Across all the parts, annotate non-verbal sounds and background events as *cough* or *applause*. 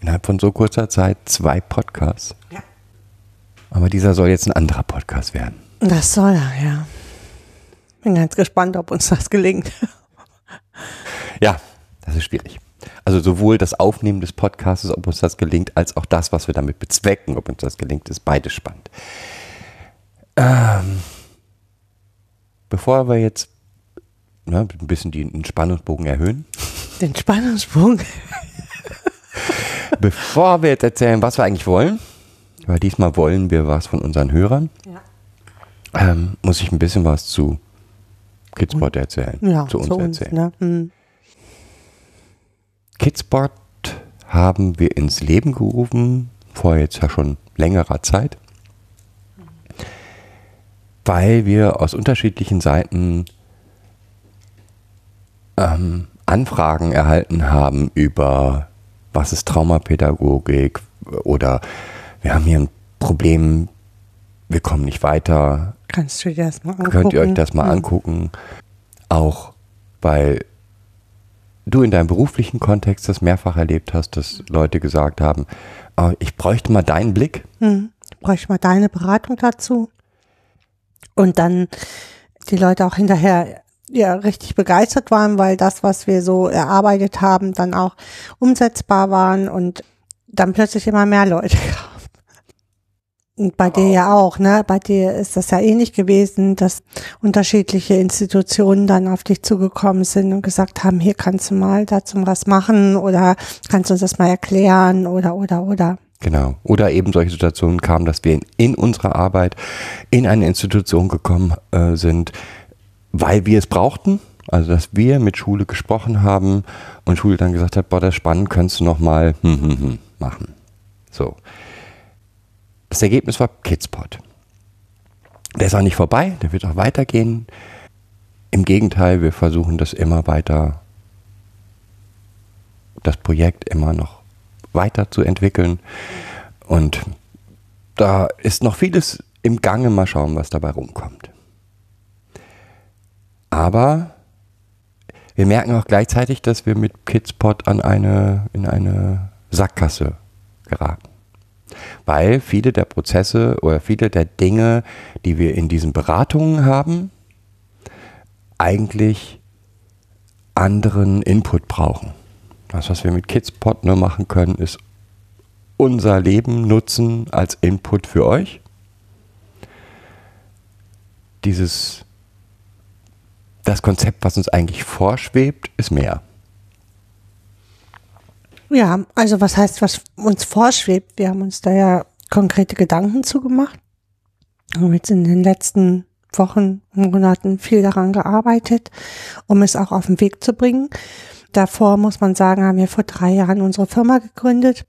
Innerhalb von so kurzer Zeit zwei Podcasts. Ja. Aber dieser soll jetzt ein anderer Podcast werden. Das soll er, ja. Bin ganz gespannt, ob uns das gelingt. *laughs* Ja, das ist schwierig. Also sowohl das Aufnehmen des Podcasts, ob uns das gelingt, als auch das, was wir damit bezwecken, ob uns das gelingt, ist beides spannend. Ähm, bevor wir jetzt ne, ein bisschen den Spannungsbogen erhöhen, Den Spannungsbogen. *laughs* *laughs* bevor wir jetzt erzählen, was wir eigentlich wollen, weil diesmal wollen wir was von unseren Hörern, Ja. ähm, muss ich ein bisschen was zu Kidspot erzählen, Ja, zu uns erzählen. ne? Hm. Kidspot haben wir ins Leben gerufen, vor jetzt ja schon längerer Zeit, weil wir aus unterschiedlichen Seiten ähm, Anfragen erhalten haben über was ist Traumapädagogik oder wir haben hier ein Problem, wir kommen nicht weiter, Kannst du dir das mal angucken? könnt ihr euch das mal Hm. angucken. Auch weil du in deinem beruflichen Kontext das mehrfach erlebt hast, dass Leute gesagt haben, "Ah, ich bräuchte mal deinen Blick. Hm. Bräuchte ich mal deine Beratung dazu. Und dann die Leute auch hinterher ja richtig begeistert waren, weil das, was wir so erarbeitet haben, dann auch umsetzbar waren und dann plötzlich immer mehr Leute *laughs* kamen. Und bei dir ja auch, ne? Bei dir ist das ja ähnlich gewesen, dass unterschiedliche Institutionen dann auf dich zugekommen sind und gesagt haben, hier kannst du mal dazu was machen oder kannst du uns das mal erklären oder oder oder. Genau. Oder eben solche Situationen kamen, dass wir in, in unserer Arbeit in eine Institution gekommen äh, sind, weil wir es brauchten. Also, dass wir mit Schule gesprochen haben und Schule dann gesagt hat, boah, das ist spannend, könntest du noch mal hm, hm, hm, machen. So. Das Ergebnis war Kidspot. Der ist auch nicht vorbei, der wird auch weitergehen. Im Gegenteil, wir versuchen das immer weiter, das Projekt immer noch weiterzuentwickeln. Und da ist noch vieles im Gange. Mal schauen, was dabei rumkommt. Aber wir merken auch gleichzeitig, dass wir mit Kidspot an eine, in eine Sackgasse geraten. Weil viele der Prozesse oder viele der Dinge, die wir in diesen Beratungen haben, eigentlich anderen Input brauchen. Das, was wir mit Kidspot nur machen können, ist unser Leben nutzen als Input für euch. Dieses, das Konzept, was uns eigentlich vorschwebt, ist mehr. Ja, also was heißt, was uns vorschwebt? Wir haben uns da ja konkrete Gedanken zugemacht. Haben jetzt in den letzten Wochen, Monaten viel daran gearbeitet, um es auch auf den Weg zu bringen. Davor muss man sagen, haben wir vor drei Jahren unsere Firma gegründet.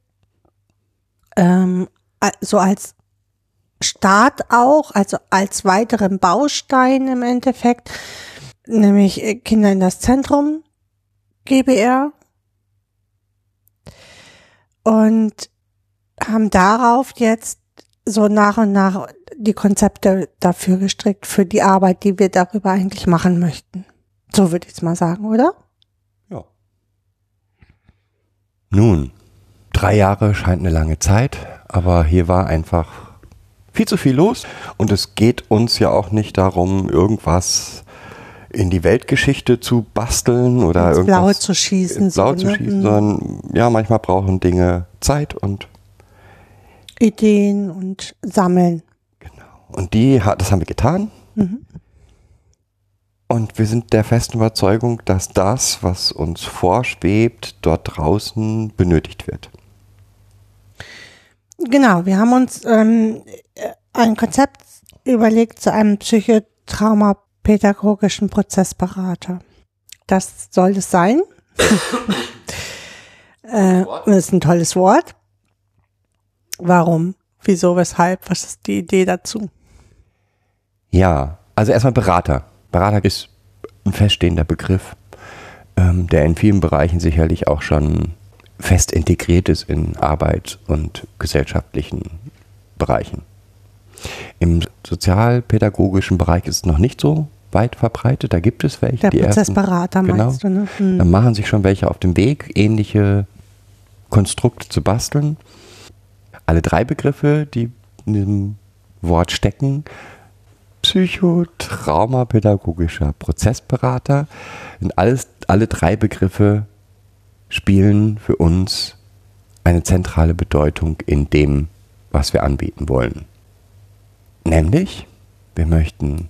Ähm, so als Start auch, also als weiteren Baustein im Endeffekt, nämlich äh, Kinder in das Zentrum GBR und haben darauf jetzt so nach und nach die Konzepte dafür gestrickt, für die Arbeit, die wir darüber eigentlich machen möchten. So würde ich es mal sagen, oder? Ja. Nun, drei Jahre scheint eine lange Zeit, aber hier war einfach viel zu viel los und es geht uns ja auch nicht darum, irgendwas in die Weltgeschichte zu basteln oder Ins irgendwas Blaue zu schießen, ins Blaue so, zu ne? schießen, Mhm. sondern ja, manchmal brauchen Dinge Zeit und Ideen und sammeln. Und die hat, das haben wir getan. Mhm. Und wir sind der festen Überzeugung, dass das, was uns vorschwebt, dort draußen benötigt wird. Genau, wir haben uns ähm, äh, ein Konzept überlegt zu einem psychotraumapädagogischen Prozessberater. Das soll es sein. *coughs* äh, Das ist ein tolles Wort. Warum? Wieso? Weshalb? Was ist die Idee dazu? Ja, also erstmal Berater. Berater ist ein feststehender Begriff, ähm, der in vielen Bereichen sicherlich auch schon fest integriert ist in Arbeit und gesellschaftlichen Bereichen. Im sozialpädagogischen Bereich ist es noch nicht so weit verbreitet. Da gibt es welche. Der die ersten- Prozessberater genau. meinst du, ne? Hm. Da machen sich schon welche auf dem Weg, ähnliche Konstrukte zu basteln. Alle drei Begriffe, die in diesem Wort stecken, psychotraumapädagogischer Prozessberater, sind alles, alle drei Begriffe spielen für uns eine zentrale Bedeutung in dem, was wir anbieten wollen. Nämlich, wir möchten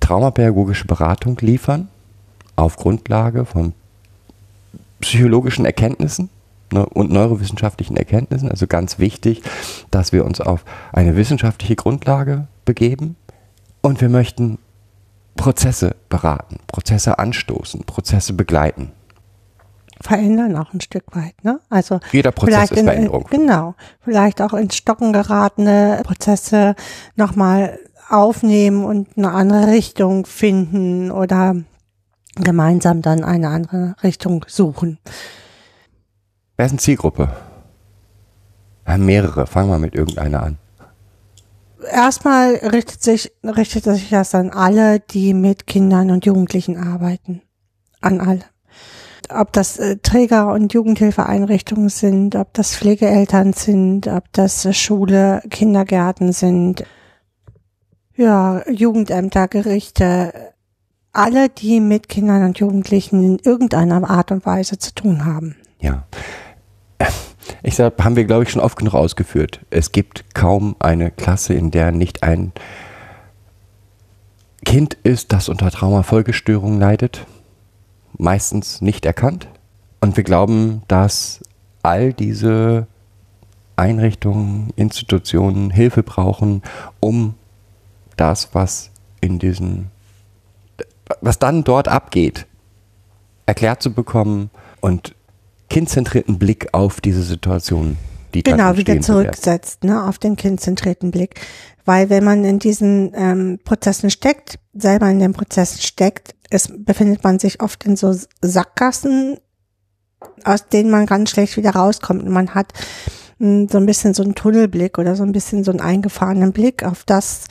traumapädagogische Beratung liefern auf Grundlage von psychologischen Erkenntnissen ne, und neurowissenschaftlichen Erkenntnissen. Also ganz wichtig, dass wir uns auf eine wissenschaftliche Grundlage begeben. Und wir möchten Prozesse beraten, Prozesse anstoßen, Prozesse begleiten. Verändern auch ein Stück weit, ne? Also Jeder Prozess vielleicht ist in, Veränderung. Genau, vielleicht auch ins Stocken geratene Prozesse nochmal aufnehmen und eine andere Richtung finden oder gemeinsam dann eine andere Richtung suchen. Wer ist eine Zielgruppe? Ja, mehrere. Fangen wir mit irgendeiner an. Erstmal richtet sich richtet sich das an alle, die mit Kindern und Jugendlichen arbeiten, an alle. Ob das äh, Träger- und Jugendhilfeeinrichtungen sind, ob das Pflegeeltern sind, ob das äh, Schule, Kindergärten sind, ja, Jugendämter, Gerichte, alle, die mit Kindern und Jugendlichen in irgendeiner Art und Weise zu tun haben. Ja. Ich sag, haben wir, glaube ich, schon oft genug ausgeführt. Es gibt kaum eine Klasse, in der nicht ein Kind ist, das unter Traumafolgestörungen leidet. Meistens nicht erkannt. Und wir glauben, dass all diese Einrichtungen, Institutionen Hilfe brauchen, um das, was in diesen, was dann dort abgeht, erklärt zu bekommen und kindzentrierten Blick auf diese Situation, die Genau, wieder zurücksetzt, ne, auf den kindzentrierten Blick. Weil wenn man in diesen ähm, Prozessen steckt, selber in den Prozessen steckt, es befindet man sich oft in so Sackgassen, aus denen man ganz schlecht wieder rauskommt. Und man hat mh, so ein bisschen so einen Tunnelblick oder so ein bisschen so einen eingefahrenen Blick auf das,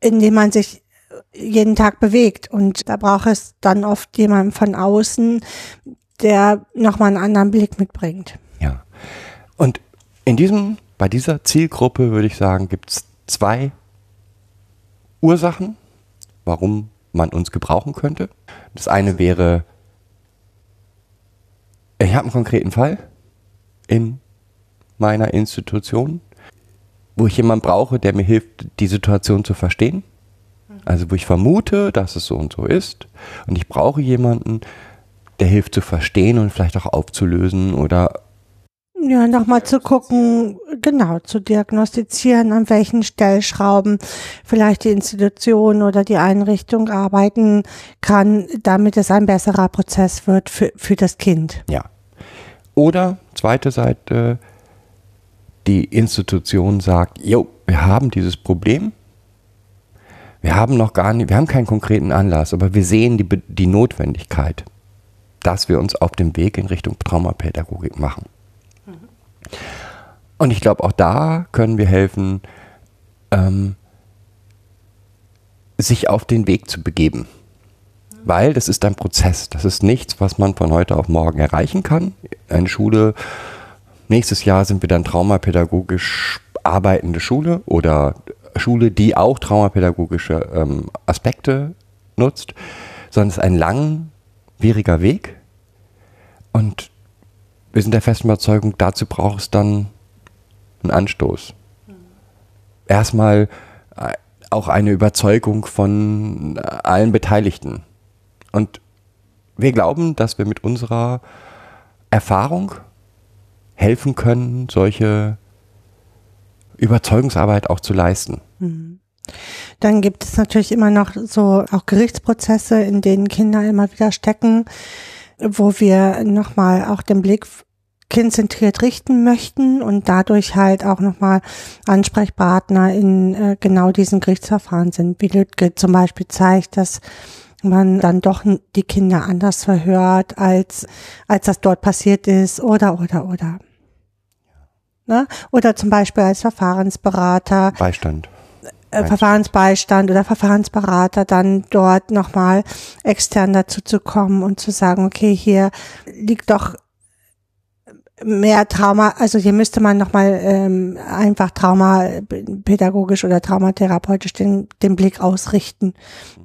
in dem man sich jeden Tag bewegt. Und da braucht es dann oft jemanden von außen, der nochmal einen anderen Blick mitbringt. Ja. Und in diesem, bei dieser Zielgruppe würde ich sagen, gibt es zwei Ursachen, warum man uns gebrauchen könnte. Das eine wäre, ich habe einen konkreten Fall in meiner Institution, wo ich jemanden brauche, der mir hilft, die Situation zu verstehen. Also wo ich vermute, dass es so und so ist. Und ich brauche jemanden, der hilft zu verstehen und vielleicht auch aufzulösen oder Ja, nochmal zu gucken, genau, zu diagnostizieren, an welchen Stellschrauben vielleicht die Institution oder die Einrichtung arbeiten kann, damit es ein besserer Prozess wird für, für das Kind. Ja. Oder zweite Seite, die Institution sagt, jo, wir haben dieses Problem. Wir haben noch gar nicht, wir haben keinen konkreten Anlass, aber wir sehen die, die Notwendigkeit, dass wir uns auf dem Weg in Richtung Traumapädagogik machen. Und ich glaube, auch da können wir helfen, ähm, sich auf den Weg zu begeben. Weil das ist ein Prozess. Das ist nichts, was man von heute auf morgen erreichen kann. Eine Schule, nächstes Jahr sind wir dann traumapädagogisch arbeitende Schule oder Schule, die auch traumapädagogische ähm, Aspekte nutzt, sondern es ist ein langwieriger Weg. Und wir sind der festen Überzeugung, dazu braucht es dann einen Anstoß. Erstmal äh, auch eine Überzeugung von äh, allen Beteiligten. Und wir glauben, dass wir mit unserer Erfahrung helfen können, solche Überzeugungsarbeit auch zu leisten. Dann gibt es natürlich immer noch so auch Gerichtsprozesse, in denen Kinder immer wieder stecken, wo wir nochmal auch den Blick kindzentriert richten möchten und dadurch halt auch nochmal Ansprechpartner in äh, genau diesen Gerichtsverfahren sind. Wie Lütke zum Beispiel zeigt, dass man dann doch die Kinder anders verhört, als, als das dort passiert ist, oder, oder, oder. Ne? Oder zum Beispiel als Verfahrensberater. Beistand. Äh, Verfahrensbeistand oder Verfahrensberater dann dort nochmal extern dazu zu kommen und zu sagen, okay, hier liegt doch mehr Trauma, also hier müsste man nochmal ähm, einfach traumapädagogisch oder traumatherapeutisch den, den Blick ausrichten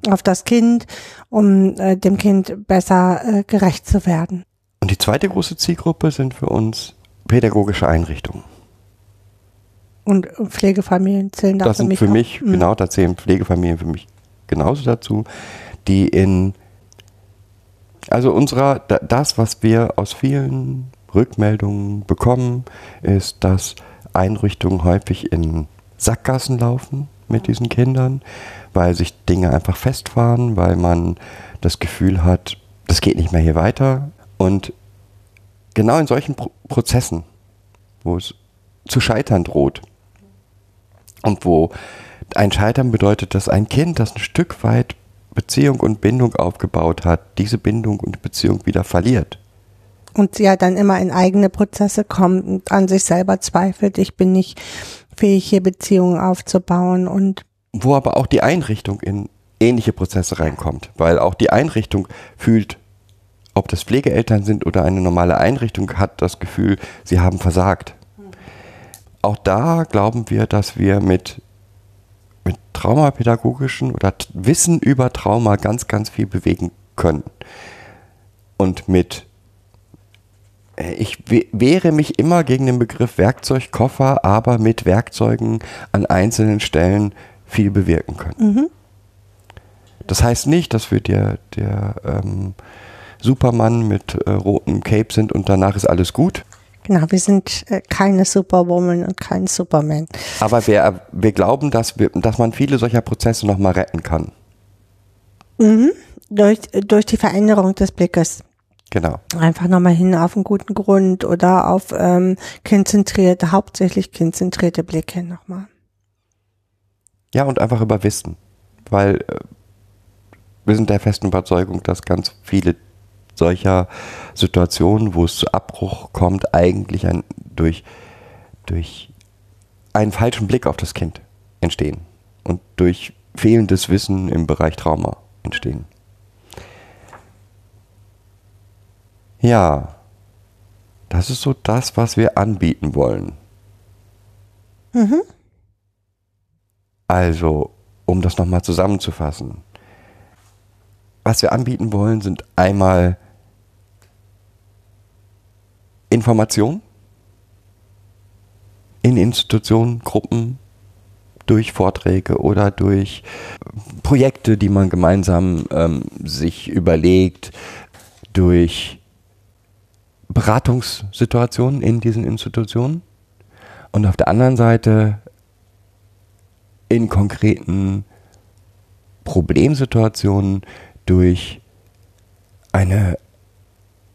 auf das Kind, um äh, dem Kind besser äh, gerecht zu werden. Und die zweite große Zielgruppe sind für uns pädagogische Einrichtungen. Und Pflegefamilien zählen da das für sind mich für auch. mich, Mhm. genau, da zählen Pflegefamilien für mich genauso dazu, die in, also unserer, da- das, was wir aus vielen Rückmeldungen bekommen, ist, dass Einrichtungen häufig in Sackgassen laufen mit diesen Kindern, weil sich Dinge einfach festfahren, weil man das Gefühl hat, das geht nicht mehr hier weiter. Und genau in solchen Pro Prozessen, wo es zu scheitern droht, und wo ein Scheitern bedeutet, dass ein Kind, das ein Stück weit Beziehung und Bindung aufgebaut hat, diese Bindung und Beziehung wieder verliert. Und ja dann immer in eigene Prozesse kommt und an sich selber zweifelt, ich bin nicht fähig, hier Beziehungen aufzubauen und Wo aber auch die Einrichtung in ähnliche Prozesse reinkommt, weil auch die Einrichtung fühlt, ob das Pflegeeltern sind oder eine normale Einrichtung, hat das Gefühl, sie haben versagt. Auch da glauben wir, dass wir mit, mit traumapädagogischen oder Wissen über Trauma ganz, ganz viel bewegen können. Und mit, äh, ich we- wehre mich immer gegen den Begriff Werkzeugkoffer, aber mit Werkzeugen an einzelnen Stellen viel bewirken können. Das heißt nicht, dass wir der, der ähm, Superman mit äh, rotem Cape sind und danach ist alles gut. Genau, wir sind äh, keine Superwoman und kein Superman. Aber wir, wir glauben, dass, wir, dass man viele solcher Prozesse nochmal retten kann. Durch, durch die Veränderung des Blickes. Genau. Einfach nochmal hin auf einen guten Grund oder auf ähm, kindzentrierte, hauptsächlich kindzentrierte Blicke nochmal. Ja, und einfach über Wissen. Weil äh, wir sind der festen Überzeugung, dass ganz viele solcher Situationen, wo es zu Abbruch kommt, eigentlich ein, durch, durch einen falschen Blick auf das Kind entstehen. Und durch fehlendes Wissen im Bereich Trauma entstehen. Ja, das ist so das, was wir anbieten wollen. Also, um das nochmal zusammenzufassen. Was wir anbieten wollen, sind einmal Informationen in Institutionen, Gruppen, durch Vorträge oder durch Projekte, die man gemeinsam ähm, sich überlegt, durch Beratungssituationen in diesen Institutionen. Und auf der anderen Seite in konkreten Problemsituationen durch eine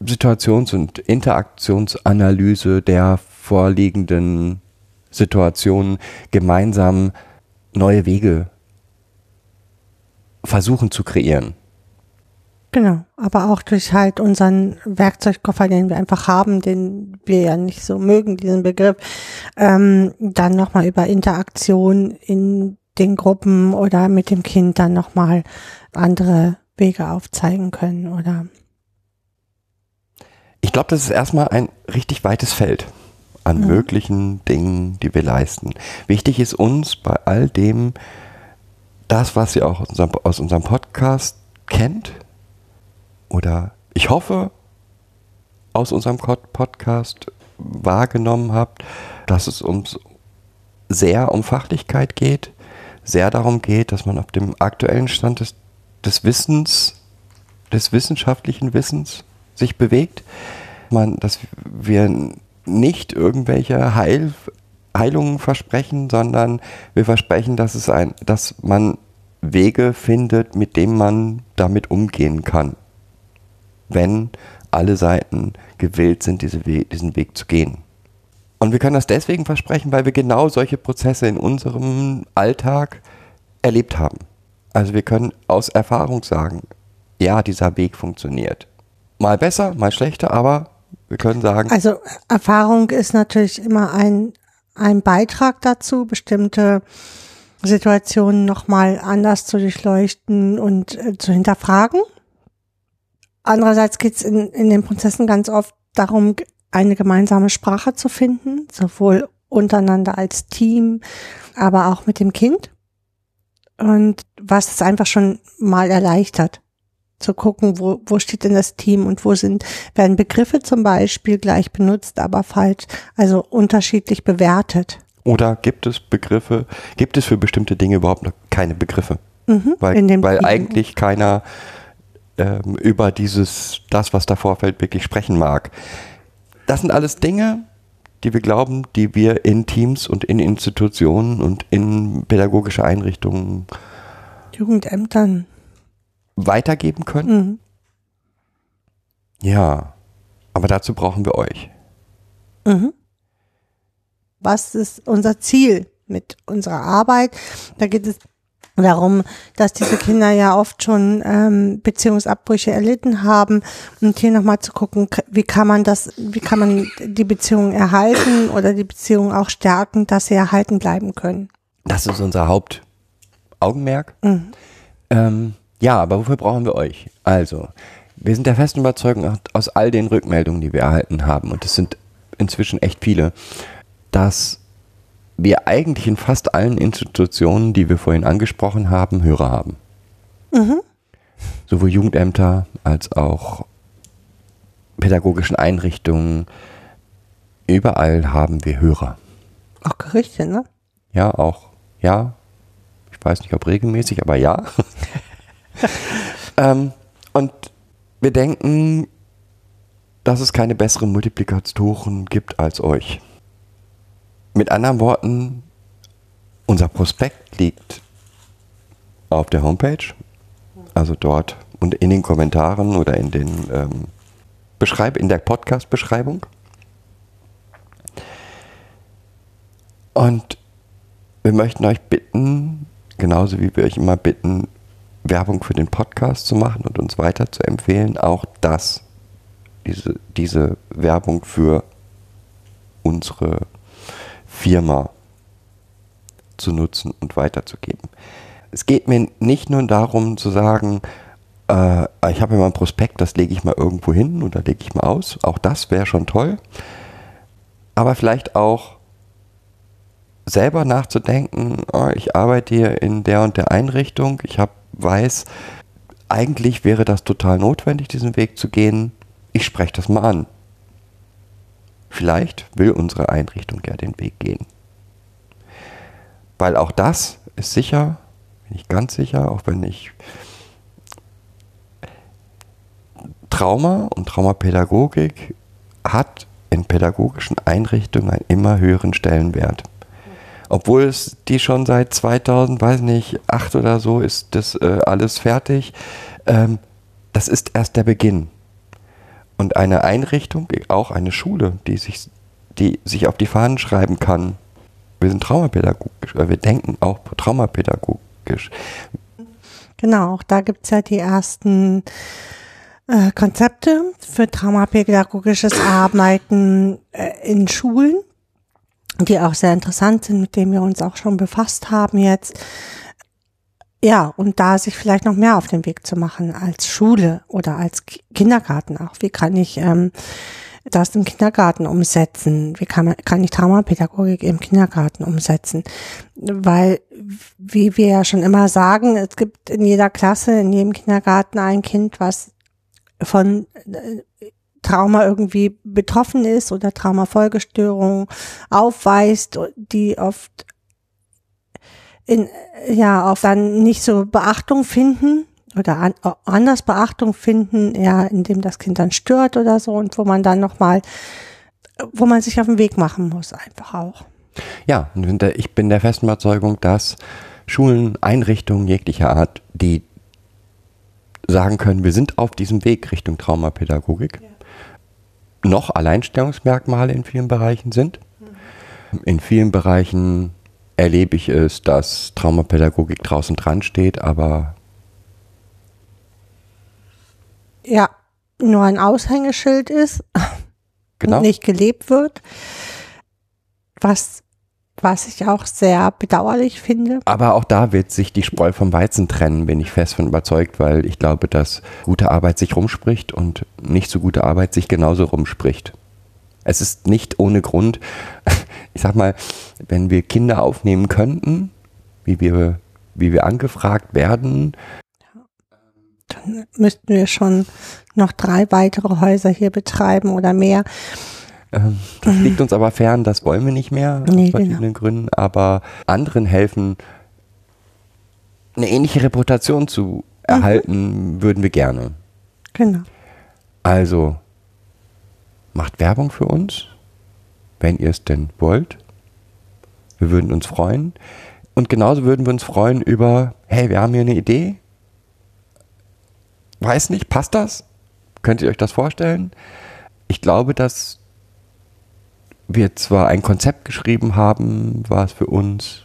Situations- und Interaktionsanalyse der vorliegenden Situationen gemeinsam neue Wege versuchen zu kreieren. Genau, aber auch durch halt unseren Werkzeugkoffer, den wir einfach haben, den wir ja nicht so mögen, diesen Begriff, ähm, dann nochmal über Interaktion in den Gruppen oder mit dem Kind dann nochmal andere Wege aufzeigen können oder Ich glaube, das ist erstmal ein richtig weites Feld an Mhm. möglichen Dingen, die wir leisten. Wichtig ist uns bei all dem, das, was ihr auch aus unserem, aus unserem Podcast kennt, oder ich hoffe, aus unserem Podcast wahrgenommen habt, dass es uns sehr um Fachlichkeit geht, sehr darum geht, dass man auf dem aktuellen Stand des, des Wissens, des wissenschaftlichen Wissens sich bewegt. Man, dass wir nicht irgendwelche Heil, Heilungen versprechen, sondern wir versprechen, dass es ein, dass man Wege findet, mit denen man damit umgehen kann, wenn alle Seiten gewillt sind, diese Weg, diesen Weg zu gehen. Und wir können das deswegen versprechen, weil wir genau solche Prozesse in unserem Alltag erlebt haben. Also wir können aus Erfahrung sagen, ja, dieser Weg funktioniert. Mal besser, mal schlechter, aber wir können sagen. Also Erfahrung ist natürlich immer ein, ein Beitrag dazu, bestimmte Situationen nochmal anders zu durchleuchten und äh, zu hinterfragen. Andererseits geht es in, in den Prozessen ganz oft darum, eine gemeinsame Sprache zu finden, sowohl untereinander als Team, aber auch mit dem Kind. Und was es einfach schon mal erleichtert, zu gucken, wo, wo steht denn das Team und wo sind, werden Begriffe zum Beispiel gleich benutzt, aber falsch, also unterschiedlich bewertet. Oder gibt es Begriffe, gibt es für bestimmte Dinge überhaupt noch keine Begriffe? Mhm, weil weil eigentlich keiner ähm, über dieses, das, was da vorfällt, wirklich sprechen mag. Das sind alles Dinge, die wir glauben, die wir in Teams und in Institutionen und in pädagogische Einrichtungen Jugendämtern weitergeben können. Mhm. Ja, aber dazu brauchen wir euch. Mhm. Was ist unser Ziel mit unserer Arbeit? Da geht es darum, dass diese Kinder ja oft schon ähm, Beziehungsabbrüche erlitten haben und hier nochmal zu gucken, wie kann man das, wie kann man die Beziehung erhalten oder die Beziehung auch stärken, dass sie erhalten bleiben können. Das ist unser Hauptaugenmerk. Mhm. Ähm, ja, aber wofür brauchen wir euch? Also, wir sind der festen Überzeugung aus all den Rückmeldungen, die wir erhalten haben, und es sind inzwischen echt viele, dass wir eigentlich in fast allen Institutionen, die wir vorhin angesprochen haben, Hörer haben. Mhm. Sowohl Jugendämter als auch pädagogischen Einrichtungen. Überall haben wir Hörer. Auch Gerichte, ne? Ja, auch. Ja. Ich weiß nicht, ob regelmäßig, aber ja. *laughs* ähm, und wir denken, dass es keine besseren Multiplikatoren gibt als euch. Mit anderen Worten, unser Prospekt liegt auf der Homepage, also dort und in den Kommentaren oder in den ähm, Beschreib in der Podcast-Beschreibung. Und wir möchten euch bitten, genauso wie wir euch immer bitten, Werbung für den Podcast zu machen und uns weiter zu empfehlen, auch das, diese, diese Werbung für unsere Firma zu nutzen und weiterzugeben. Es geht mir nicht nur darum zu sagen, äh, ich habe mal ein Prospekt, das lege ich mal irgendwo hin oder lege ich mal aus. Auch das wäre schon toll. Aber vielleicht auch selber nachzudenken, oh, ich arbeite hier in der und der Einrichtung, ich hab, weiß, eigentlich wäre das total notwendig, diesen Weg zu gehen. Ich spreche das mal an. Vielleicht will unsere Einrichtung ja den Weg gehen. Weil auch das ist sicher, bin ich ganz sicher, auch wenn ich Trauma und Traumapädagogik hat in pädagogischen Einrichtungen einen immer höheren Stellenwert. Obwohl es die schon seit 2000, weiß nicht, acht oder so ist das äh, alles fertig. Ähm, das ist erst der Beginn. Und eine Einrichtung, auch eine Schule, die sich, die sich auf die Fahnen schreiben kann, wir sind traumapädagogisch, weil wir denken auch traumapädagogisch. Genau, auch da gibt es ja die ersten äh, Konzepte für traumapädagogisches Arbeiten äh, in Schulen, die auch sehr interessant sind, mit denen wir uns auch schon befasst haben jetzt. Ja, und da sich vielleicht noch mehr auf den Weg zu machen als Schule oder als Kindergarten auch. Wie kann ich ähm, das im Kindergarten umsetzen? Wie kann, kann ich Traumapädagogik im Kindergarten umsetzen? Weil, wie wir ja schon immer sagen, es gibt in jeder Klasse, in jedem Kindergarten ein Kind, was von äh, Trauma irgendwie betroffen ist oder Traumafolgestörungen aufweist, die oft in, ja, auch dann nicht so Beachtung finden oder an, anders Beachtung finden, ja, indem das Kind dann stört oder so und wo man dann nochmal, wo man sich auf den Weg machen muss, einfach auch. Ja, ich bin der festen Überzeugung, dass Schulen, Einrichtungen jeglicher Art, die sagen können, wir sind auf diesem Weg Richtung Traumapädagogik, ja. Noch Alleinstellungsmerkmale in vielen Bereichen sind. In vielen Bereichen erlebe ich es, dass Traumapädagogik draußen dran steht, aber Ja, nur ein Aushängeschild ist genau. und nicht gelebt wird. Was, was ich auch sehr bedauerlich finde. Aber auch da wird sich die Spreu vom Weizen trennen, bin ich fest von überzeugt, weil ich glaube, dass gute Arbeit sich rumspricht und nicht so gute Arbeit sich genauso rumspricht. Es ist nicht ohne Grund, *laughs* ich sag mal, wenn wir Kinder aufnehmen könnten, wie wir, wie wir angefragt werden, Dann müssten wir schon noch drei weitere Häuser hier betreiben oder mehr. Ähm, das liegt uns aber fern, das wollen wir nicht mehr, aus Nee, genau. verschiedenen Gründen, aber anderen helfen, eine ähnliche Reputation zu erhalten, würden wir gerne. Genau. Also, macht Werbung für uns, wenn ihr es denn wollt. Wir würden uns freuen. Und genauso würden wir uns freuen über, hey, wir haben hier eine Idee. Weiß nicht, passt das? Könnt ihr euch das vorstellen? Ich glaube, dass wir zwar ein Konzept geschrieben haben, was für uns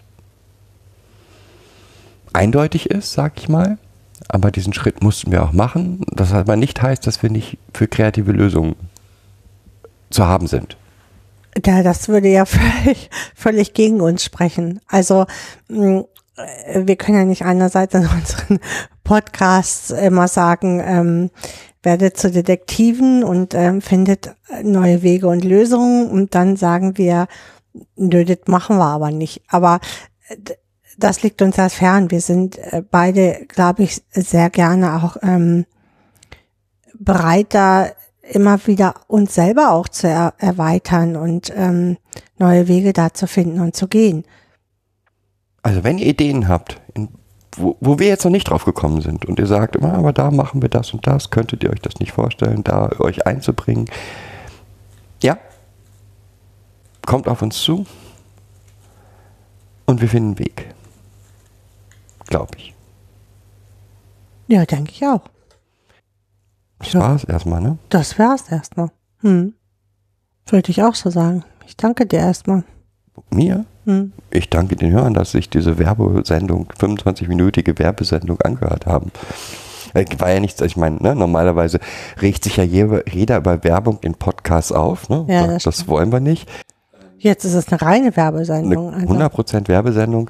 eindeutig ist, sag ich mal, aber diesen Schritt mussten wir auch machen. Das aber nicht heißt, dass wir nicht für kreative Lösungen zu haben sind. Ja, das würde ja *laughs* völlig, völlig gegen uns sprechen. Also mh, äh, wir können ja nicht einerseits in unseren Podcasts immer sagen, ähm, werdet zu Detektiven und ähm, findet neue Wege und Lösungen und dann sagen wir, nö, das machen wir aber nicht. Aber das liegt uns ja fern. Wir sind äh, beide, glaube ich, sehr gerne auch ähm, bereit, da immer wieder uns selber auch zu er erweitern und ähm, neue Wege da zu finden und zu gehen. Also wenn ihr Ideen habt, in, wo, wo wir jetzt noch nicht drauf gekommen sind und ihr sagt, "Ah, aber da machen wir das und das, könntet ihr euch das nicht vorstellen, da euch einzubringen? Ja, kommt auf uns zu und wir finden einen Weg. Glaube ich. Ja, denke ich auch. Das Ja. war's erstmal, ne? Das wär's erstmal. Hm. Würde ich auch so sagen. Ich danke dir erstmal. Mir? Hm. Ich danke den Hörern, dass sich diese Werbesendung, 25-minütige Werbesendung angehört haben. Äh, War ja nichts, ich meine, ne, normalerweise regt sich ja jeder, über Werbung in Podcasts auf. Ne? Ja, das, das das wollen wir nicht. Jetzt ist es eine reine Eine Werbesendung. Also, 100% Werbesendung.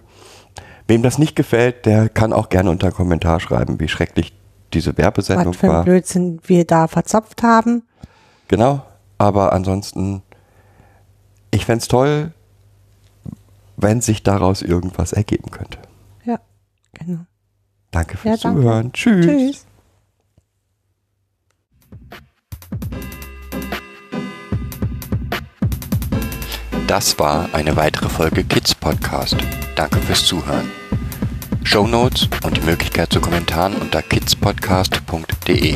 Wem das nicht gefällt, der kann auch gerne unter einen Kommentar schreiben, wie schrecklich diese Werbesendung was für ein war. Blödsinn wir da verzapft haben. Genau, aber ansonsten, ich fänd's toll, wenn sich daraus irgendwas ergeben könnte. Ja, genau. Danke fürs Ja, danke. Zuhören. Tschüss. Tschüss. Das war eine weitere Folge Kids Podcast. Danke fürs Zuhören. Show Notes und die Möglichkeit zu Kommentaren unter kidspodcast.de.